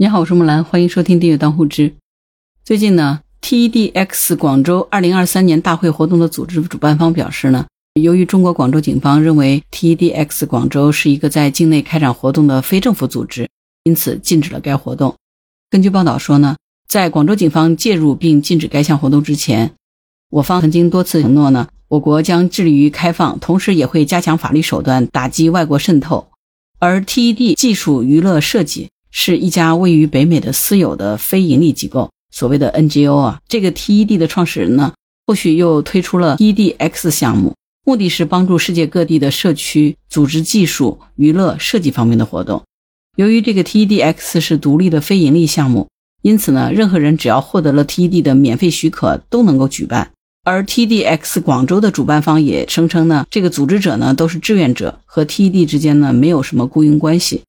你好，我是木兰，欢迎收听订阅当户知。最近呢，TEDx 广州二零二三年大会活动的组织主办方表示呢，由于中国广州警方认为 TEDx 广州是一个在境内开展活动的非政府组织，因此禁止了该活动。根据报道说呢，在广州警方介入并禁止该项活动之前，我方曾经多次承诺呢，我国将致力于开放，同时也会加强法律手段打击外国渗透。而 TED 技术娱乐设计。是一家位于北美的私有的非盈利机构，所谓的 NGO 啊。这个 TED 的创始人呢，后续又推出了 TEDx 项目，目的是帮助世界各地的社区组织技术、娱乐、设计方面的活动。由于这个 TEDx 是独立的非盈利项目，因此呢，任何人只要获得了 TED 的免费许可，都能够举办。而 TEDx 广州的主办方也声称呢，这个组织者呢都是志愿者，和 TED 之间呢没有什么雇佣关系。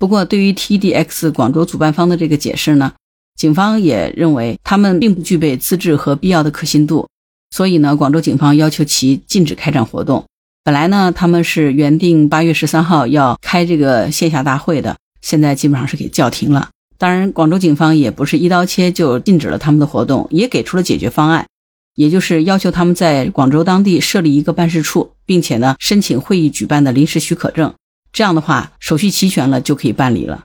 不过，对于 T D X 广州主办方的这个解释呢，警方也认为他们并不具备资质和必要的可信度，所以呢，广州警方要求其禁止开展活动。本来呢，他们是原定八月十三号要开这个线下大会的，现在基本上是给叫停了。当然，广州警方也不是一刀切就禁止了他们的活动，也给出了解决方案，也就是要求他们在广州当地设立一个办事处，并且呢，申请会议举办的临时许可证。这样的话，手续齐全了就可以办理了。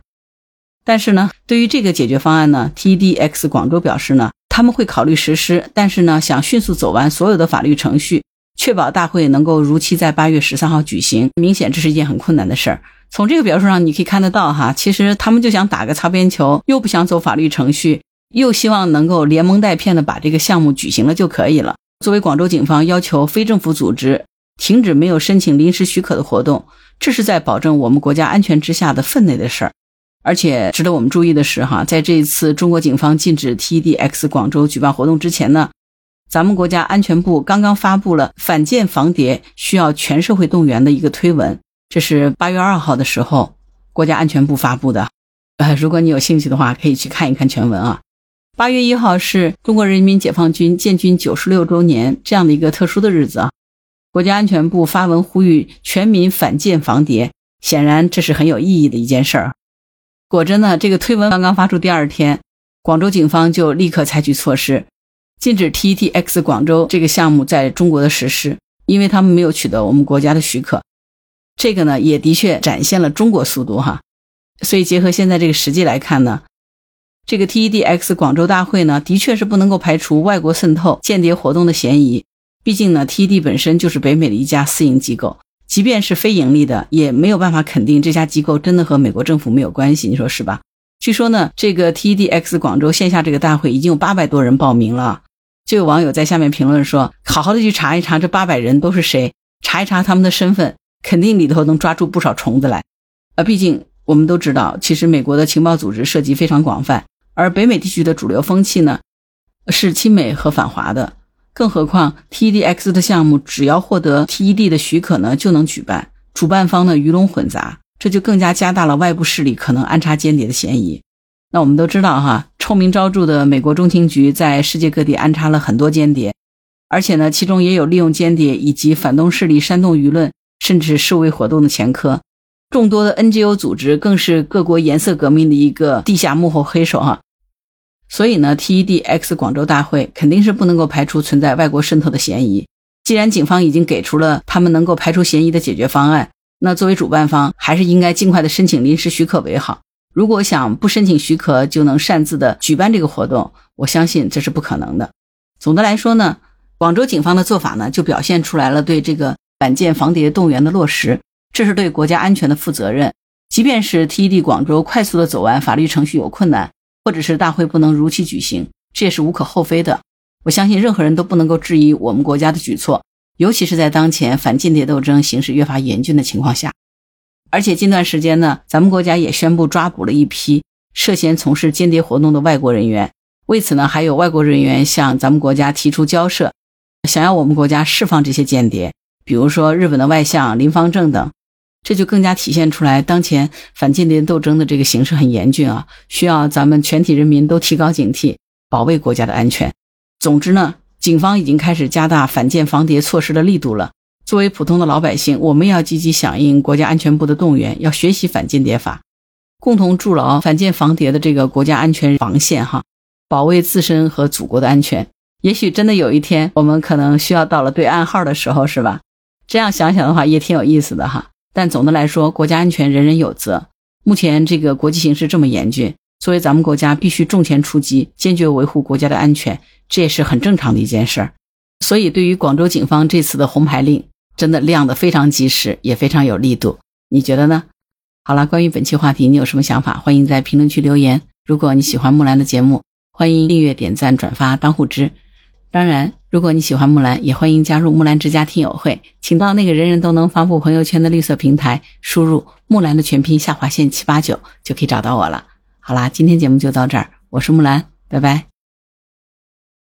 但是呢，对于这个解决方案呢，T D X 广州表示呢，他们会考虑实施，但是呢，想迅速走完所有的法律程序，确保大会能够如期在八月十三号举行。明显这是一件很困难的事儿。从这个表述上，你可以看得到哈，其实他们就想打个擦边球，又不想走法律程序，又希望能够连蒙带骗的把这个项目举行了就可以了。作为广州警方要求非政府组织停止没有申请临时许可的活动。这是在保证我们国家安全之下的分内的事儿，而且值得我们注意的是，哈，在这一次中国警方禁止 TEDx 广州举办活动之前呢，咱们国家安全部刚刚发布了反间防谍需要全社会动员的一个推文，这是八月二号的时候国家安全部发布的。呃，如果你有兴趣的话，可以去看一看全文啊。八月一号是中国人民解放军建军九十六周年这样的一个特殊的日子啊。国家安全部发文呼吁全民反间防谍，显然这是很有意义的一件事儿。果真呢，这个推文刚刚发出第二天，广州警方就立刻采取措施，禁止 TEDx 广州这个项目在中国的实施，因为他们没有取得我们国家的许可。这个呢，也的确展现了中国速度哈。所以结合现在这个实际来看呢，这个 TEDx 广州大会呢，的确是不能够排除外国渗透、间谍活动的嫌疑。毕竟呢，TED 本身就是北美的一家私营机构，即便是非盈利的，也没有办法肯定这家机构真的和美国政府没有关系，你说是吧？据说呢，这个 TEDx 广州线下这个大会已经有八百多人报名了，就有网友在下面评论说：“好好的去查一查这八百人都是谁，查一查他们的身份，肯定里头能抓住不少虫子来。”啊，毕竟我们都知道，其实美国的情报组织涉及非常广泛，而北美地区的主流风气呢，是亲美和反华的。更何况，TEDx 的项目只要获得 TED 的许可呢，就能举办。主办方呢鱼龙混杂，这就更加加大了外部势力可能安插间谍的嫌疑。那我们都知道哈，臭名昭著的美国中情局在世界各地安插了很多间谍，而且呢，其中也有利用间谍以及反动势力煽动舆论，甚至示威活动的前科。众多的 NGO 组织更是各国颜色革命的一个地下幕后黑手哈。所以呢，TEDx 广州大会肯定是不能够排除存在外国渗透的嫌疑。既然警方已经给出了他们能够排除嫌疑的解决方案，那作为主办方还是应该尽快的申请临时许可为好。如果想不申请许可就能擅自的举办这个活动，我相信这是不可能的。总的来说呢，广州警方的做法呢，就表现出来了对这个反间防谍动员的落实，这是对国家安全的负责任。即便是 TED 广州快速的走完法律程序有困难。或者是大会不能如期举行，这也是无可厚非的。我相信任何人都不能够质疑我们国家的举措，尤其是在当前反间谍斗争形势越发严峻的情况下。而且近段时间呢，咱们国家也宣布抓捕了一批涉嫌从事间谍活动的外国人员。为此呢，还有外国人员向咱们国家提出交涉，想要我们国家释放这些间谍，比如说日本的外相林方正等。这就更加体现出来，当前反间谍斗争的这个形势很严峻啊，需要咱们全体人民都提高警惕，保卫国家的安全。总之呢，警方已经开始加大反间防谍措施的力度了。作为普通的老百姓，我们要积极响应国家安全部的动员，要学习反间谍法。共同筑牢反间防谍的这个国家安全防线哈，保卫自身和祖国的安全。也许真的有一天，我们可能需要到了对暗号的时候，是吧？这样想想的话，也挺有意思的哈。但总的来说，国家安全人人有责。目前这个国际形势这么严峻，作为咱们国家必须重拳出击，坚决维护国家的安全，这也是很正常的一件事儿。所以，对于广州警方这次的红牌令，真的亮得非常及时，也非常有力度。你觉得呢？好了，关于本期话题，你有什么想法？欢迎在评论区留言。如果你喜欢木兰的节目，欢迎订阅、点赞、转发、当护知。当然，如果你喜欢木兰，也欢迎加入木兰之家听友会，请到那个人人都能发布朋友圈的绿色平台，输入木兰的全拼下划线七八九，就可以找到我了。好啦，今天节目就到这儿，我是木兰，拜拜。